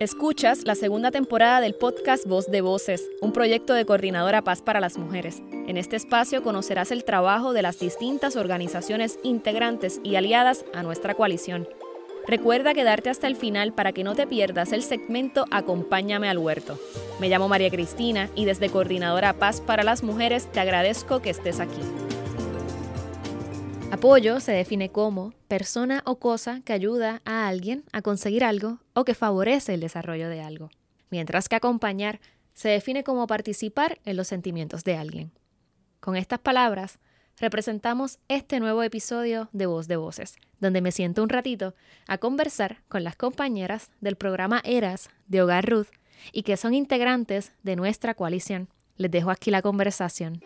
Escuchas la segunda temporada del podcast Voz de Voces, un proyecto de Coordinadora Paz para las Mujeres. En este espacio conocerás el trabajo de las distintas organizaciones integrantes y aliadas a nuestra coalición. Recuerda quedarte hasta el final para que no te pierdas el segmento Acompáñame al huerto. Me llamo María Cristina y desde Coordinadora Paz para las Mujeres te agradezco que estés aquí. Apoyo se define como persona o cosa que ayuda a alguien a conseguir algo o que favorece el desarrollo de algo, mientras que acompañar se define como participar en los sentimientos de alguien. Con estas palabras, representamos este nuevo episodio de Voz de Voces, donde me siento un ratito a conversar con las compañeras del programa ERAS de Hogar Ruth y que son integrantes de nuestra coalición. Les dejo aquí la conversación.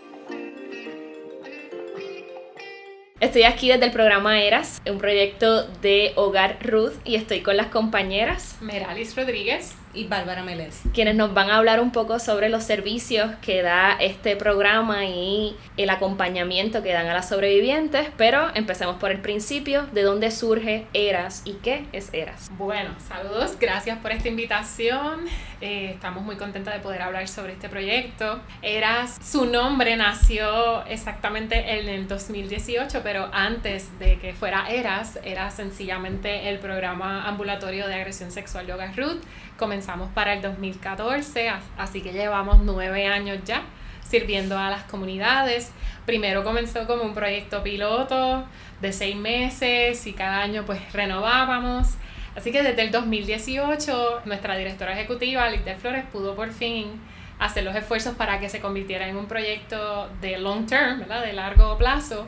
Estoy aquí desde el programa ERAS, un proyecto de Hogar Ruth, y estoy con las compañeras. Meralis Rodríguez y Bárbara Melés, quienes nos van a hablar un poco sobre los servicios que da este programa y el acompañamiento que dan a las sobrevivientes, pero empecemos por el principio, de dónde surge ERAS y qué es ERAS. Bueno, saludos, gracias por esta invitación, eh, estamos muy contentas de poder hablar sobre este proyecto. ERAS, su nombre nació exactamente en el 2018, pero antes de que fuera ERAS, era sencillamente el programa ambulatorio de agresión sexual de Hogar Ruth, comenzamos para el 2014, así que llevamos nueve años ya sirviendo a las comunidades. Primero comenzó como un proyecto piloto de seis meses y cada año pues renovábamos. Así que desde el 2018 nuestra directora ejecutiva, Lidia Flores, pudo por fin hacer los esfuerzos para que se convirtiera en un proyecto de long term, ¿verdad? de largo plazo.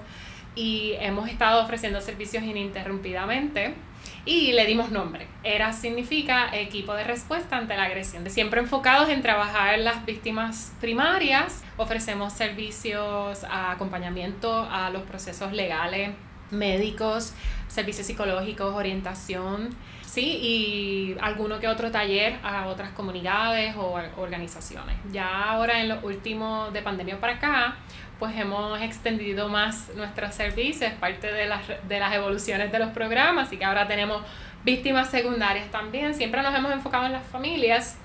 Y hemos estado ofreciendo servicios ininterrumpidamente y le dimos nombre. ERA significa equipo de respuesta ante la agresión. Siempre enfocados en trabajar las víctimas primarias, ofrecemos servicios, a acompañamiento a los procesos legales, médicos, servicios psicológicos, orientación, sí, y alguno que otro taller a otras comunidades o organizaciones. Ya ahora en los últimos de pandemia para acá, pues hemos extendido más nuestros servicios, parte de las, de las evoluciones de los programas, así que ahora tenemos víctimas secundarias también. Siempre nos hemos enfocado en las familias,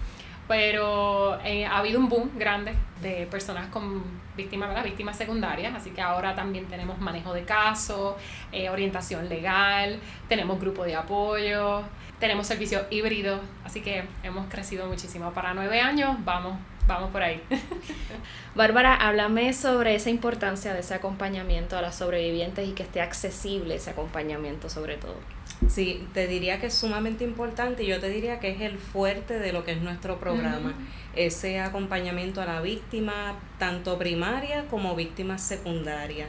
pero eh, ha habido un boom grande de personas con víctimas, ¿verdad? víctimas secundarias, así que ahora también tenemos manejo de casos, eh, orientación legal, tenemos grupo de apoyo, tenemos servicio híbrido, así que hemos crecido muchísimo. Para nueve años vamos vamos por ahí. Bárbara, háblame sobre esa importancia de ese acompañamiento a las sobrevivientes y que esté accesible ese acompañamiento sobre todo. Sí, te diría que es sumamente importante y yo te diría que es el fuerte de lo que es nuestro programa, ese acompañamiento a la víctima, tanto primaria como víctima secundaria.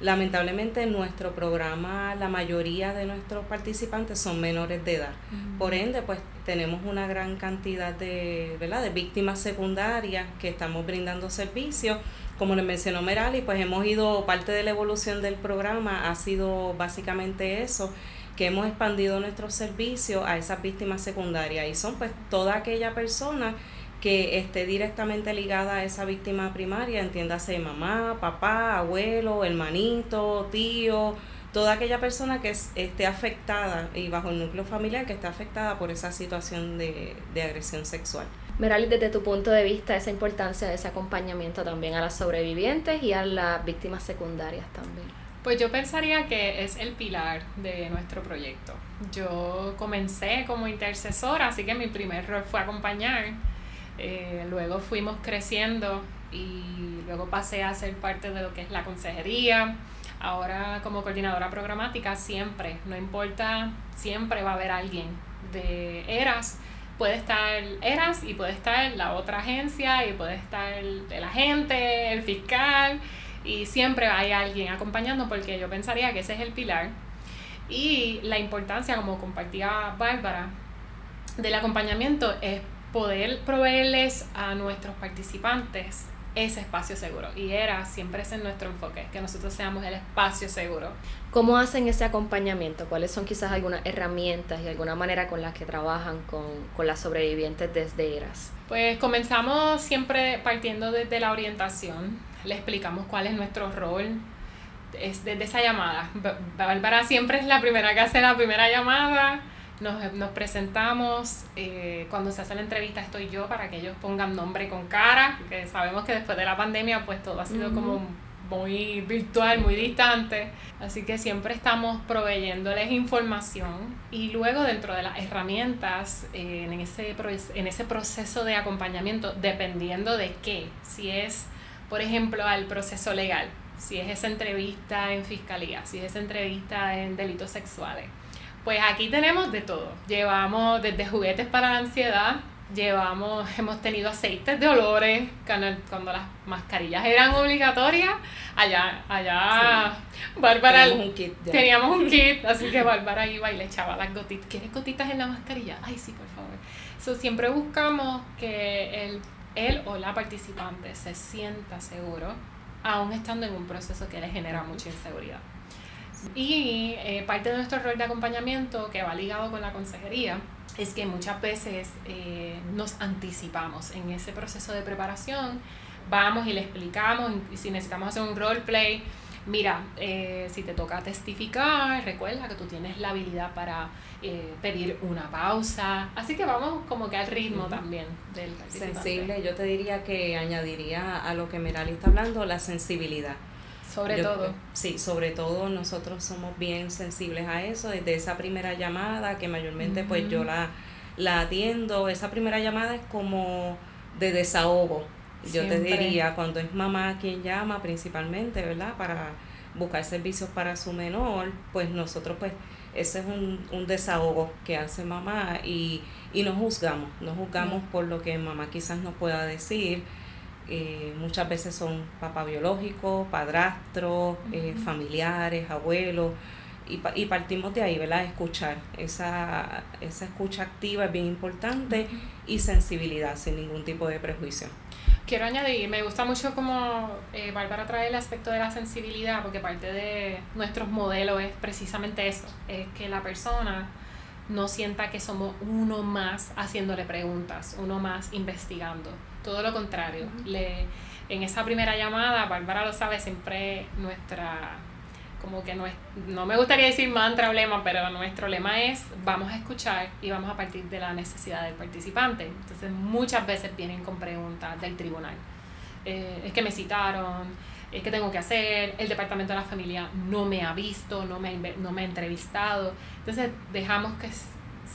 Lamentablemente en nuestro programa la mayoría de nuestros participantes son menores de edad. Por ende, pues tenemos una gran cantidad de, ¿verdad? de víctimas secundarias que estamos brindando servicios. Como le mencionó Merali, pues hemos ido, parte de la evolución del programa ha sido básicamente eso, que hemos expandido nuestros servicios a esas víctimas secundarias y son pues toda aquella persona que esté directamente ligada a esa víctima primaria, entiéndase mamá, papá, abuelo, hermanito, tío, toda aquella persona que esté afectada y bajo el núcleo familiar que esté afectada por esa situación de, de agresión sexual. Merali, desde tu punto de vista, esa importancia de ese acompañamiento también a las sobrevivientes y a las víctimas secundarias también. Pues yo pensaría que es el pilar de nuestro proyecto. Yo comencé como intercesora, así que mi primer rol fue acompañar eh, luego fuimos creciendo y luego pasé a ser parte de lo que es la consejería. Ahora como coordinadora programática siempre, no importa, siempre va a haber alguien de ERAS. Puede estar ERAS y puede estar la otra agencia y puede estar el, el agente, el fiscal y siempre hay alguien acompañando porque yo pensaría que ese es el pilar. Y la importancia, como compartía Bárbara, del acompañamiento es poder proveerles a nuestros participantes ese espacio seguro. Y era siempre ese nuestro enfoque, que nosotros seamos el espacio seguro. ¿Cómo hacen ese acompañamiento? ¿Cuáles son quizás algunas herramientas y alguna manera con las que trabajan con, con las sobrevivientes desde ERAS? Pues comenzamos siempre partiendo desde la orientación. Le explicamos cuál es nuestro rol. Es desde esa llamada. Bárbara siempre es la primera que hace la primera llamada Nos, nos presentamos, eh, cuando se hace la entrevista estoy yo para que ellos pongan nombre con cara, que sabemos que después de la pandemia pues todo ha sido como muy virtual, muy distante. Así que siempre estamos proveyéndoles información y luego dentro de las herramientas, eh, en, ese, en ese proceso de acompañamiento, dependiendo de qué, si es, por ejemplo, al proceso legal, si es esa entrevista en fiscalía, si es esa entrevista en delitos sexuales. Pues aquí tenemos de todo. Llevamos desde juguetes para la ansiedad, llevamos, hemos tenido aceites de olores, cuando, las mascarillas eran obligatorias, allá, allá, Bárbara, teníamos un, kit teníamos un kit, así que Bárbara iba y le echaba las gotitas, ¿quieres gotitas en la mascarilla? Ay, sí, por favor. So, siempre buscamos que el, él o la participante se sienta seguro, aún estando en un proceso que le genera mucha inseguridad. Y eh, parte de nuestro rol de acompañamiento, que va ligado con la consejería, es que muchas veces eh, nos anticipamos en ese proceso de preparación, vamos y le explicamos, y si necesitamos hacer un roleplay, mira, eh, si te toca testificar, recuerda que tú tienes la habilidad para eh, pedir una pausa, así que vamos como que al ritmo también del Sensible, yo te diría que añadiría a lo que Merali está hablando, la sensibilidad. Sobre todo. Sí, sobre todo nosotros somos bien sensibles a eso, desde esa primera llamada que mayormente pues yo la, la atiendo, esa primera llamada es como de desahogo, yo te diría, cuando es mamá quien llama principalmente, ¿verdad? Para buscar servicios para su menor, pues nosotros pues ese es un, un desahogo que hace mamá y, y nos juzgamos, nos juzgamos por lo que mamá quizás nos pueda decir eh, muchas veces son papá biológico, padrastros, eh, familiares, abuelos, y, y, partimos de ahí, ¿verdad? Escuchar. Esa, esa escucha activa es bien importante y sensibilidad, sin ningún tipo de prejuicio. Quiero añadir, me gusta mucho como eh, Bárbara trae el aspecto de la sensibilidad, porque parte de nuestros modelos es precisamente eso, es que la persona no sienta que somos uno más haciéndole preguntas, uno más investigando todo lo contrario. Le, en esa primera llamada, Bárbara lo sabe, siempre nuestra, como que no, es, no me gustaría decir mantra o lema, pero nuestro lema es vamos a escuchar y vamos a partir de la necesidad del participante. Entonces muchas veces vienen con preguntas del tribunal. Eh, es que me citaron, es que tengo que hacer, el departamento de la familia no me ha visto, no me no me ha entrevistado. Entonces dejamos que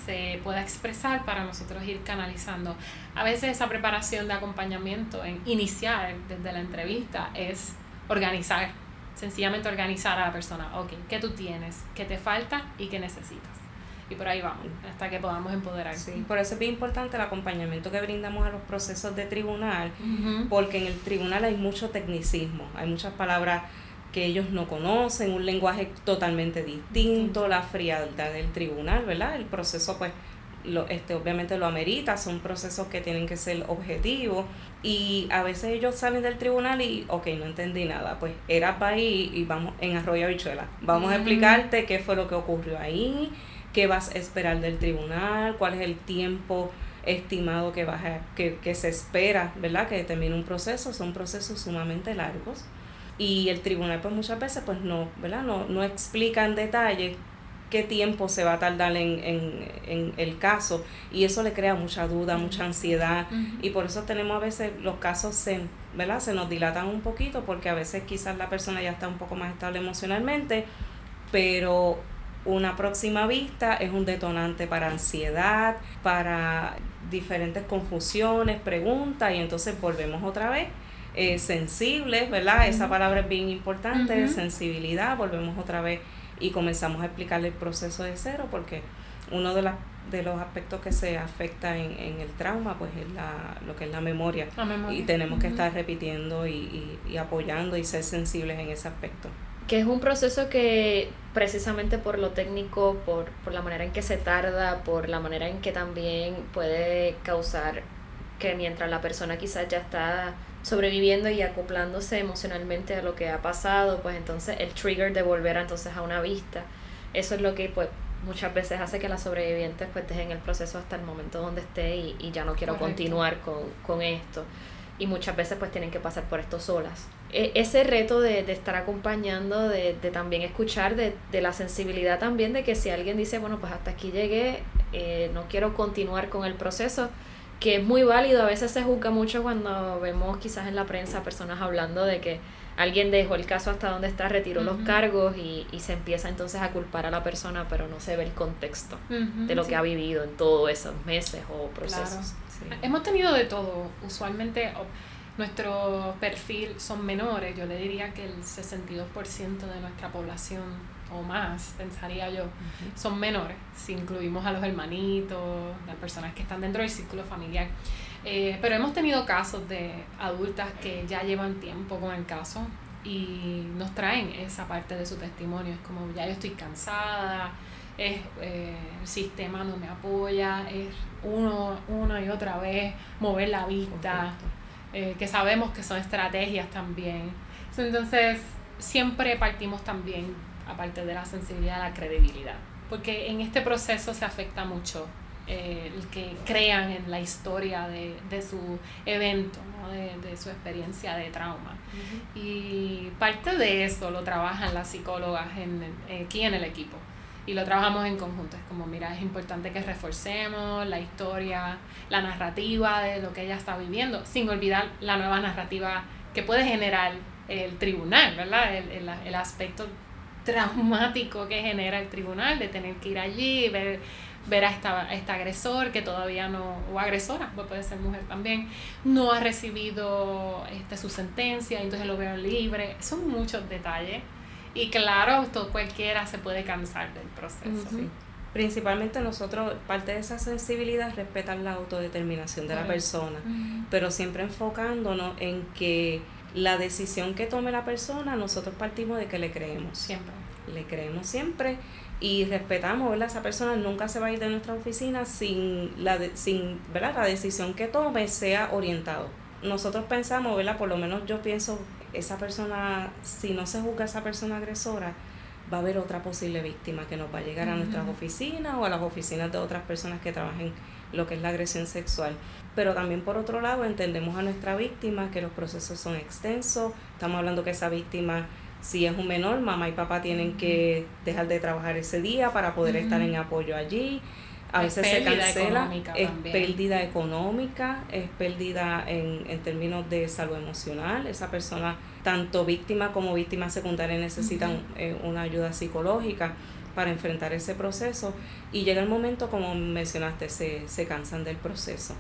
se pueda expresar para nosotros ir canalizando. A veces esa preparación de acompañamiento en iniciar desde la entrevista es organizar, sencillamente organizar a la persona, ok, ¿qué tú tienes? ¿Qué te falta? ¿Y qué necesitas? Y por ahí vamos, hasta que podamos empoderar. Sí, por eso es bien importante el acompañamiento que brindamos a los procesos de tribunal, porque en el tribunal hay mucho tecnicismo, hay muchas palabras que ellos no conocen, un lenguaje totalmente distinto, la frialdad del tribunal, ¿verdad? El proceso pues lo, este, obviamente lo amerita, son procesos que tienen que ser objetivos y a veces ellos salen del tribunal y, ok, no entendí nada, pues era para ahí y vamos en Arroyo Habichuela, vamos a explicarte qué fue lo que ocurrió ahí, qué vas a esperar del tribunal, cuál es el tiempo estimado que, vas que, que se espera, ¿verdad? Que termine un proceso, son procesos sumamente largos y el tribunal pues muchas veces pues no, ¿verdad? No, no explica en detalle qué tiempo se va a tardar en, en, en el caso y eso le crea mucha duda, mucha ansiedad y por eso tenemos a veces los casos se, ¿verdad? se nos dilatan un poquito porque a veces quizás la persona ya está un poco más estable emocionalmente, pero una próxima vista es un detonante para ansiedad, para diferentes confusiones, preguntas y entonces volvemos otra vez eh, sensibles, ¿verdad? Esa palabra es bien importante, sensibilidad, volvemos otra vez y comenzamos a explicarle el proceso de cero porque uno de, las de los aspectos que se afecta en, en el trauma pues es la, lo que es la memoria, y tenemos que estar repitiendo y, y, apoyando y ser sensibles en ese aspecto. Que es un proceso que precisamente por lo técnico, por, por la manera en que se tarda, por la manera en que también puede causar que mientras la persona quizás ya está sobreviviendo y acoplándose emocionalmente a lo que ha pasado, pues entonces el trigger de volver entonces a una vista, eso es lo que pues muchas veces hace que las sobrevivientes pues dejen el proceso hasta el momento donde esté y, ya no quiero continuar con, esto. y muchas veces pues tienen que pasar por esto solas. E, ese reto de, estar acompañando, de, también escuchar, de, la sensibilidad también de que si alguien dice, bueno, pues hasta aquí llegué, eh, no quiero continuar con el proceso, que es muy válido, a veces se juzga mucho cuando vemos quizás en la prensa personas hablando de que alguien dejó el caso hasta donde está, retiró los cargos y, se empieza entonces a culpar a la persona, pero no se ve el contexto de lo que ha vivido en todos esos meses o procesos. Hemos tenido de todo, usualmente nuestro perfil son menores, yo le diría que el 62% de nuestra población o más, pensaría yo, son menores, si incluimos a los hermanitos, las personas que están dentro del círculo familiar. Eh, pero hemos tenido casos de adultas que ya llevan tiempo con el caso y nos traen esa parte de su testimonio. Es como, ya yo estoy cansada, es, eh, el sistema no me apoya, es uno, una y otra vez mover la vista, eh, que sabemos que son estrategias también. Entonces, siempre partimos también aparte de la sensibilidad, la credibilidad. Porque en este proceso se afecta mucho eh, el que crean en la historia de, de su evento, de, de, su experiencia de trauma. Y parte de eso lo trabajan las psicólogas en, aquí en el equipo. Y lo trabajamos en conjunto. Es como, mira, es importante que reforcemos la historia, la narrativa de lo que ella está viviendo, sin olvidar la nueva narrativa que puede generar el tribunal, ¿verdad? El, el, el aspecto traumático que genera el tribunal de tener que ir allí, ver, ver a esta, este agresor que todavía no, o agresora, pues puede ser mujer también, no ha recibido este, su sentencia, entonces lo veo libre. Son muchos detalles. Y claro, todo, cualquiera se puede cansar del proceso. Principalmente nosotros, parte de esa sensibilidad es respetar la autodeterminación de la persona, pero siempre enfocándonos en que la decisión que tome la persona, nosotros partimos de que le creemos. Siempre. Le creemos siempre y respetamos, ¿verdad? Esa persona nunca se va a ir de nuestra oficina sin la, sin, ¿verdad? La decisión que tome sea orientado. Nosotros pensamos, ¿verdad? Por lo menos yo pienso, esa persona, si no se juzga a esa persona agresora, va a haber otra posible víctima que nos va a llegar a nuestras oficinas o a las oficinas de otras personas que trabajen lo que es la agresión sexual. Pero también por otro lado entendemos a nuestra víctima que los procesos son extensos. Estamos hablando que esa víctima, si es un menor, mamá y papá tienen que dejar de trabajar ese día para poder estar en apoyo allí. A veces se cancela, es pérdida económica, es pérdida en, en términos de salud emocional. Esa persona, tanto víctima como víctima secundaria, necesitan eh, una ayuda psicológica para enfrentar ese proceso y llega el momento, como mencionaste, se, se cansan del proceso.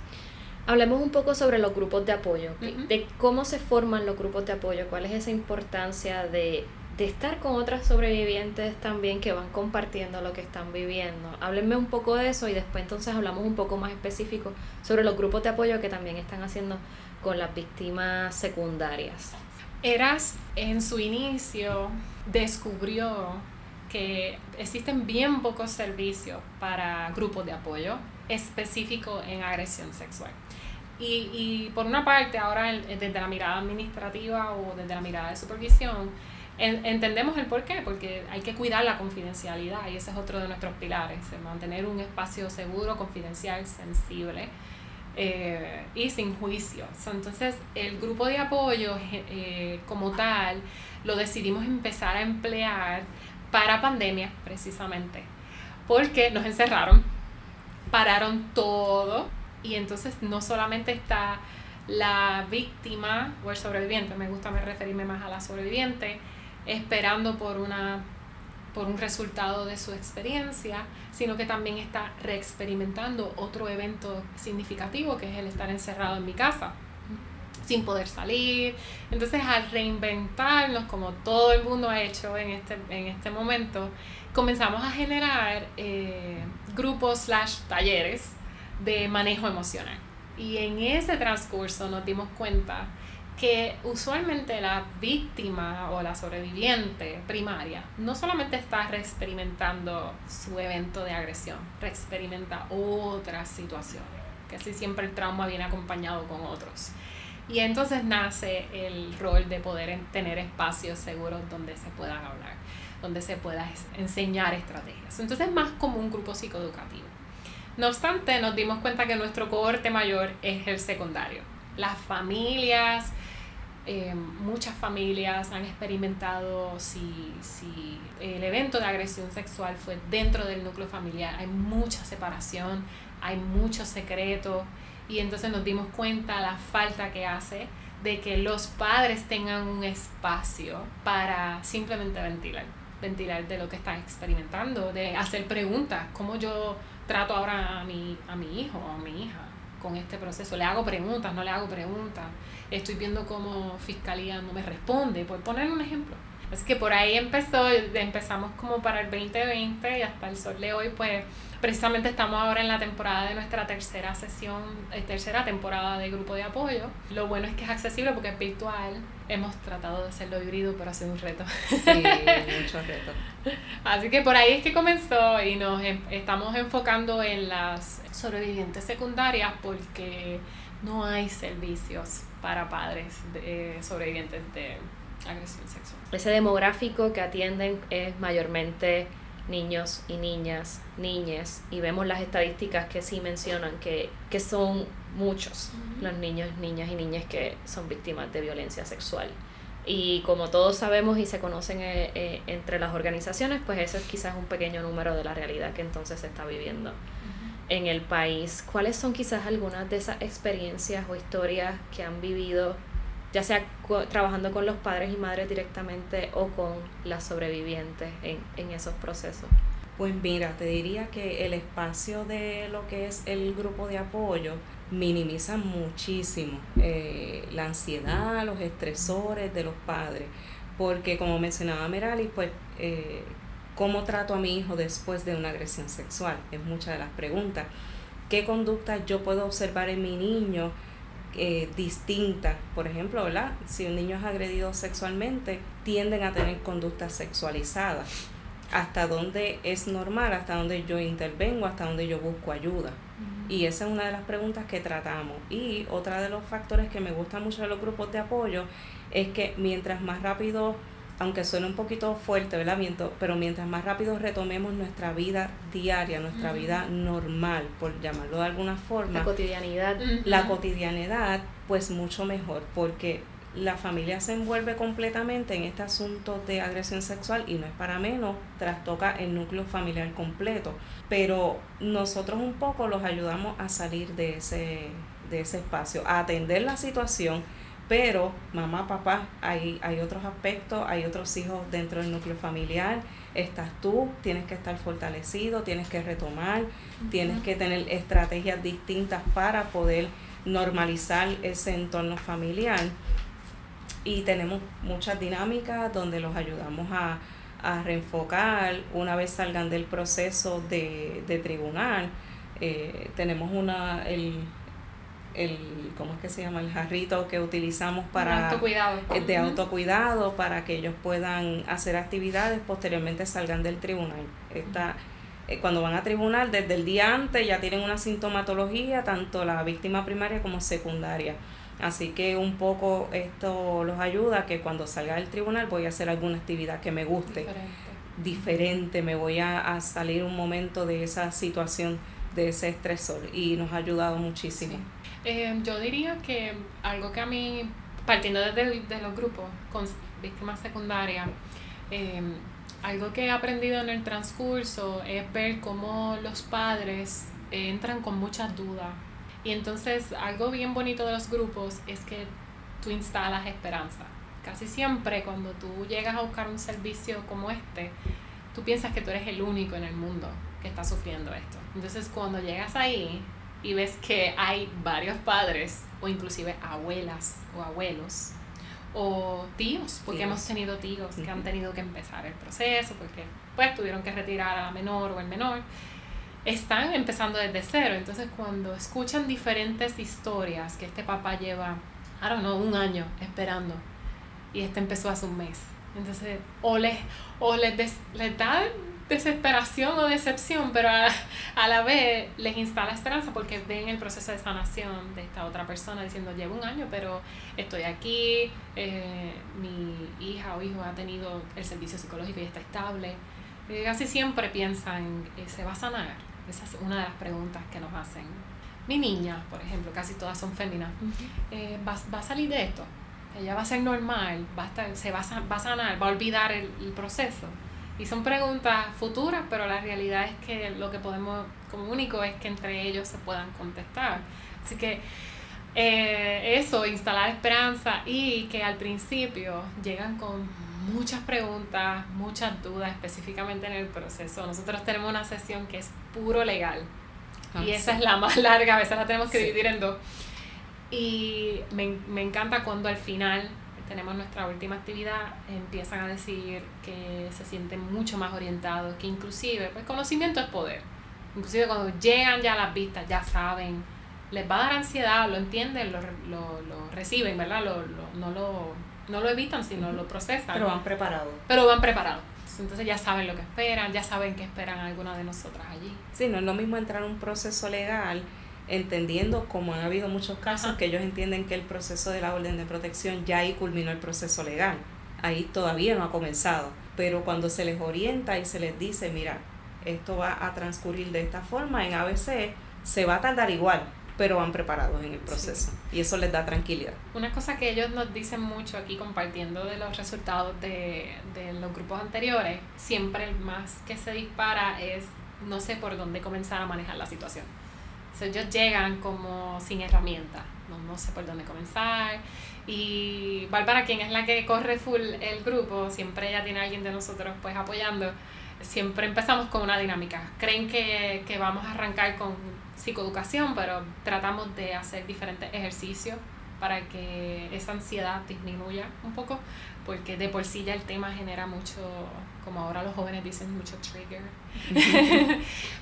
Hablemos un poco sobre los grupos de apoyo, de cómo se forman los grupos de apoyo, cuál es esa importancia de, de, estar con otras sobrevivientes también que van compartiendo lo que están viviendo. Háblenme un poco de eso y después entonces hablamos un poco más específico sobre los grupos de apoyo que también están haciendo con las víctimas secundarias. Eras en su inicio descubrió que existen bien pocos servicios para grupos de apoyo específicos en agresión sexual. Y, y por una parte, ahora desde la mirada administrativa o desde la mirada de supervisión, entendemos el por qué, porque hay que cuidar la confidencialidad y ese es otro de nuestros pilares, mantener un espacio seguro, confidencial, sensible eh, y sin juicio. Entonces, el grupo de apoyo eh, como tal lo decidimos empezar a emplear para pandemia, precisamente, porque nos encerraron, pararon todo y entonces no solamente está la víctima o el sobreviviente, me gusta referirme más a la sobreviviente, esperando por una por un resultado de su experiencia, sino que también está reexperimentando otro evento significativo que es el estar encerrado en mi casa sin poder salir. Entonces al reinventarnos, como todo el mundo ha hecho en este, en este momento, comenzamos a generar eh, grupos slash talleres de manejo emocional. Y en ese transcurso nos dimos cuenta que usualmente la víctima o la sobreviviente primaria no solamente está reexperimentando su evento de agresión, reexperimenta otras situaciones, que así siempre el trauma viene acompañado con otros. Y entonces nace el rol de poder tener espacios seguros donde se puedan hablar, donde se pueda enseñar estrategias. Entonces es más como un grupo psicoeducativo. No obstante, nos dimos cuenta que nuestro cohorte mayor es el secundario. Las familias, eh, muchas familias han experimentado si, si el evento de agresión sexual fue dentro del núcleo familiar, hay mucha separación, hay mucho secreto y entonces nos dimos cuenta la falta que hace de que los padres tengan un espacio para simplemente ventilar, ventilar de lo que están experimentando, de hacer preguntas, cómo yo trato ahora a mi, a mi hijo o a mi hija con este proceso, le hago preguntas, no le hago preguntas, estoy viendo cómo fiscalía no me responde, por poner un ejemplo. Así que por ahí empezó, empezamos como para el 2020 y hasta el sol de hoy, pues precisamente estamos ahora en la temporada de nuestra tercera sesión, eh, tercera temporada de grupo de apoyo. Lo bueno es que es accesible porque es virtual. Hemos tratado de hacerlo híbrido, pero ha sido un reto. Sí, mucho reto. Así que por ahí es que comenzó y nos em, estamos enfocando en las sobrevivientes secundarias porque no hay servicios para padres de, sobrevivientes de agresión sexual. Ese demográfico que atienden es mayormente niños y niñas, niñas, y vemos las estadísticas que sí mencionan que, que son muchos los niños, niñas y niñas que son víctimas de violencia sexual. Y como todos sabemos y se conocen eh, eh, entre las organizaciones, pues eso es quizás un pequeño número de la realidad que entonces se está viviendo en el país. ¿Cuáles son quizás algunas de esas experiencias o historias que han vivido ya sea trabajando con los padres y madres directamente o con las sobrevivientes en, en esos procesos? Pues mira, te diría que el espacio de lo que es el grupo de apoyo minimiza muchísimo eh, la ansiedad, los estresores de los padres, porque como mencionaba Merali, pues eh, ¿cómo trato a mi hijo después de una agresión sexual? Es muchas de las preguntas. ¿Qué conductas yo puedo observar en mi niño? Eh, distintas. Por ejemplo, ¿verdad? si un niño es agredido sexualmente, tienden a tener conductas sexualizadas. Hasta dónde es normal, hasta dónde yo intervengo, hasta dónde yo busco ayuda. Y esa es una de las preguntas que tratamos. Y otra de los factores que me gusta mucho de los grupos de apoyo es que mientras más rápido aunque suene un poquito fuerte, ¿verdad? Pero mientras más rápido retomemos nuestra vida diaria, nuestra vida normal, por llamarlo de alguna forma. La cotidianidad. La cotidianidad, pues mucho mejor, porque la familia se envuelve completamente en este asunto de agresión sexual y no es para menos, trastoca el núcleo familiar completo. Pero nosotros un poco los ayudamos a salir de ese, de ese espacio, a atender la situación pero mamá, papá, hay, hay otros aspectos, hay otros hijos dentro del núcleo familiar, estás tú, tienes que estar fortalecido, tienes que retomar, tienes que tener estrategias distintas para poder normalizar ese entorno familiar. Y tenemos muchas dinámicas donde los ayudamos a, a reenfocar una vez salgan del proceso de, de tribunal. Eh, tenemos una, el, el, ¿cómo es que se llama? El jarrito que utilizamos para... Autocuidado. Eh, de autocuidado para que ellos puedan hacer actividades, posteriormente salgan del tribunal. Esta, eh, cuando van a tribunal, desde el día antes ya tienen una sintomatología, tanto la víctima primaria como secundaria. Así que un poco esto los ayuda a que cuando salga del tribunal voy a hacer alguna actividad que me guste. Diferente. me voy a, a salir un momento de esa situación, de ese estresor y nos ha ayudado muchísimo. Eh, yo diría que algo que a mí, partiendo desde de los grupos con víctimas secundarias, eh, algo que he aprendido en el transcurso es ver cómo los padres entran con muchas dudas. Y entonces algo bien bonito de los grupos es que tú instalas esperanza. Casi siempre cuando tú llegas a buscar un servicio como este, tú piensas que tú eres el único en el mundo que está sufriendo esto. Entonces cuando llegas ahí, y ves que hay varios padres o inclusive abuelas o abuelos o tíos, porque hemos tenido tíos que han tenido que empezar el proceso porque pues tuvieron que retirar a la menor o el menor, están empezando desde cero. Entonces cuando escuchan diferentes historias que este papá lleva, I don't know, un año esperando y este empezó hace un mes. Entonces, o les, o les, les da desesperación o decepción, pero a, la vez les instala esperanza porque ven el proceso de sanación de esta otra persona diciendo, llevo un año, pero estoy aquí, eh, mi hija o hijo ha tenido el servicio psicológico y está estable. casi siempre piensan, eh, ¿se va a sanar? Esa es una de las preguntas que nos hacen. mi niña, por ejemplo, casi todas son féminas, eh, va, va, a salir de esto, ella va a ser normal, va a estar, se va a, va a sanar, va a olvidar el, el, proceso. Y son preguntas futuras, pero la realidad es que lo que podemos, como único, es que entre ellos se puedan contestar. Así que eh, eso, instalar esperanza y que al principio llegan con muchas preguntas, muchas dudas específicamente en el proceso. Nosotros tenemos una sesión que es puro legal y ah, esa es la más larga, a veces la tenemos que dividir en dos. Y me, me encanta cuando al final tenemos nuestra última actividad, empiezan a decir que se sienten mucho más orientados, que inclusive, pues conocimiento es poder. Inclusive cuando llegan ya a las vistas, ya saben, les va a dar ansiedad, lo entienden, lo, lo, lo reciben, ¿verdad? Lo, lo, no, lo, no lo evitan, sino lo procesan. Pero van preparados. Pero van preparados. Entonces ya saben lo que esperan, ya saben que esperan alguna de nosotras allí. Sí, no es lo mismo entrar a un proceso legal entendiendo, como han habido muchos casos, que ellos entienden que el proceso de la orden de protección ya ahí culminó el proceso legal. Ahí todavía no ha comenzado. Pero cuando se les orienta y se les dice, mira, esto va a transcurrir de esta forma en ABC, se va a tardar igual, pero van preparados en el proceso y eso les da tranquilidad. Una cosa que ellos nos dicen mucho aquí compartiendo de los resultados de, de los grupos anteriores, siempre el más que se dispara es no sé por dónde comenzar a manejar la situación. O ellos llegan como sin herramientas, no, no sé por dónde comenzar. Y Bárbara, quien es la que corre full el grupo, siempre ella tiene a alguien de nosotros pues apoyando, siempre empezamos con una dinámica. Creen que, que vamos a arrancar con psicoeducación, pero tratamos de hacer diferentes ejercicios para que esa ansiedad disminuya un poco, porque de por sí ya el tema genera mucho, como ahora los jóvenes dicen, mucho trigger,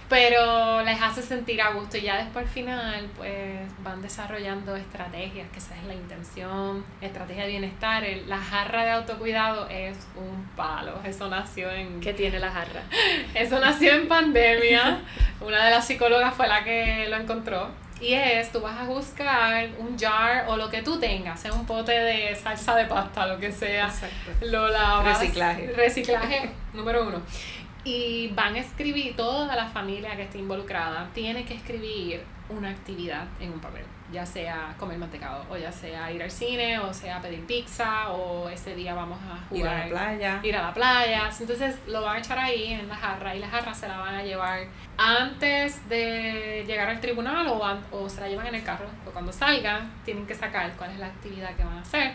pero les hace sentir a gusto y ya después al final pues van desarrollando estrategias, que esa es la intención, estrategia de bienestar, la jarra de autocuidado es un palo, eso nació en... ¿Qué tiene la jarra? Eso nació en pandemia, una de las psicólogas fue la que lo encontró y es, tú vas a buscar un jar o lo que tú tengas, sea un pote de salsa de pasta, lo que sea. Exacto. Lo lavas. Reciclaje. Reciclaje, número uno. Y van a escribir, toda la familia que esté involucrada tiene que escribir una actividad en un papel ya sea comer mantecado, o ya sea ir al cine, o sea pedir pizza, o ese día vamos a jugar. Ir a la playa. Ir a la playa. Entonces lo van a echar ahí en la jarra y la jarra se la van a llevar antes de llegar al tribunal o, o se la llevan en el carro. O cuando salgan, tienen que sacar cuál es la actividad que van a hacer.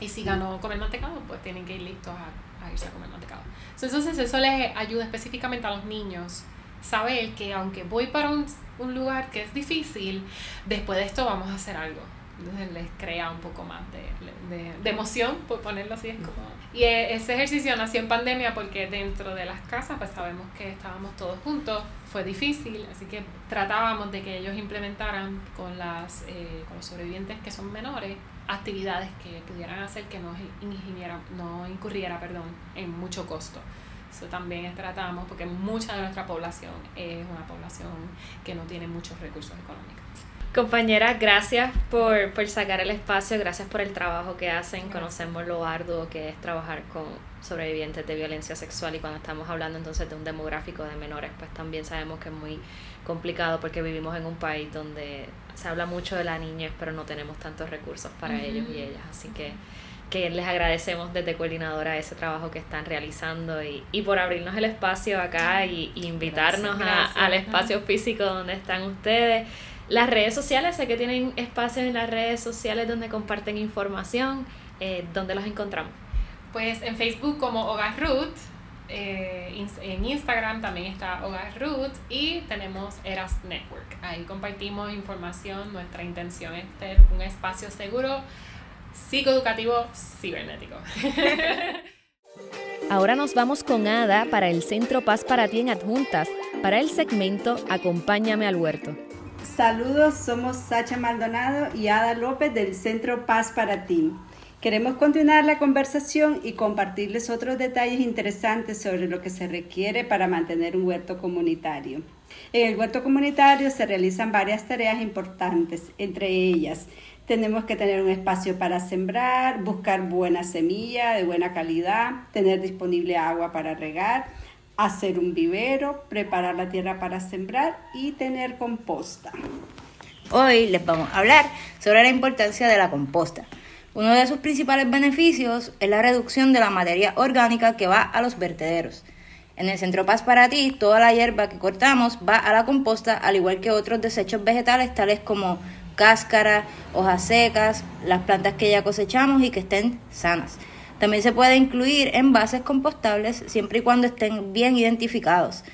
Y si ganó comer mantecado, pues tienen que ir listos a, a irse a comer mantecado. Entonces eso les ayuda específicamente a los niños saber que aunque voy para un, un, lugar que es difícil, después de esto vamos a hacer algo. Entonces les crea un poco más de, de, de emoción, por ponerlo así. Es como... Y e, ese ejercicio nació en pandemia porque dentro de las casas pues sabemos que estábamos todos juntos, fue difícil, así que tratábamos de que ellos implementaran con, las, eh, con los sobrevivientes que son menores actividades que pudieran hacer que no, no incurriera perdón, en mucho costo. Eso también tratamos porque mucha de nuestra población es una población que no tiene muchos recursos económicos. Compañera, gracias por, por sacar el espacio, gracias por el trabajo que hacen. Conocemos lo arduo que es trabajar con sobrevivientes de violencia sexual y cuando estamos hablando entonces de un demográfico de menores, pues también sabemos que es muy complicado porque vivimos en un país donde se habla mucho de la niñez, pero no tenemos tantos recursos para ellos y ellas. Así que que les agradecemos desde Coordinadora ese trabajo que están realizando y, y por abrirnos el espacio acá y, invitarnos A, al espacio físico donde están ustedes. Las redes sociales, sé que tienen espacios en las redes sociales donde comparten información. Eh, ¿Dónde los encontramos? Pues en Facebook como Hogar Ruth, eh, en Instagram también está Hogar Ruth y tenemos Eras Network. Ahí compartimos información, nuestra intención es tener un espacio seguro psicoeducativo cibernético. Ahora nos vamos con Ada para el Centro Paz para ti en Adjuntas, para el segmento Acompáñame al huerto. Saludos, somos Sacha Maldonado y Ada López del Centro Paz para ti. Queremos continuar la conversación y compartirles otros detalles interesantes sobre lo que se requiere para mantener un huerto comunitario. En el huerto comunitario se realizan varias tareas importantes, entre ellas tenemos que tener un espacio para sembrar, buscar buena semilla de buena calidad, tener disponible agua para regar, hacer un vivero, preparar la tierra para sembrar y tener composta. Hoy les vamos a hablar sobre la importancia de la composta. Uno de sus principales beneficios es la reducción de la materia orgánica que va a los vertederos. En el Centro Paz para ti, toda la hierba que cortamos va a la composta, al igual que otros desechos vegetales tales como cáscara, hojas secas, las plantas que ya cosechamos y que estén sanas. También se puede incluir envases compostables siempre y cuando estén bien identificados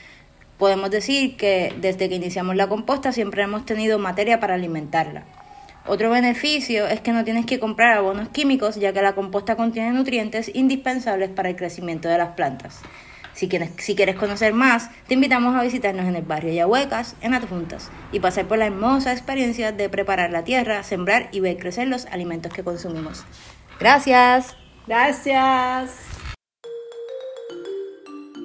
podemos decir que desde que iniciamos la composta siempre hemos tenido materia para alimentarla. Otro beneficio es que no tienes que comprar abonos químicos ya que la composta contiene nutrientes indispensables para el crecimiento de las plantas. Si quieres, si quieres conocer más, te invitamos a visitarnos en el barrio Yahuecas, en Adjuntas, y pasar por la hermosa experiencia de preparar la tierra, sembrar y ver crecer los alimentos que consumimos. Gracias. Gracias.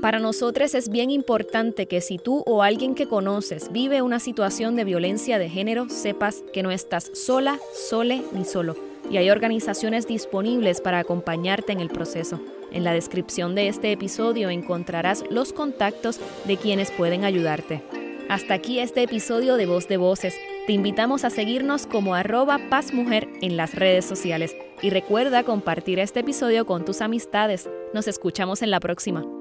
Para nosotros es bien importante que si tú o alguien que conoces vive una situación de violencia de género, sepas que no estás sola, sole ni solo. Y hay organizaciones disponibles para acompañarte en el proceso. En la descripción de este episodio encontrarás los contactos de quienes pueden ayudarte. Hasta aquí este episodio de Voz de Voces. Te invitamos a seguirnos como arroba pazmujer en las redes sociales. Y recuerda compartir este episodio con tus amistades. Nos escuchamos en la próxima.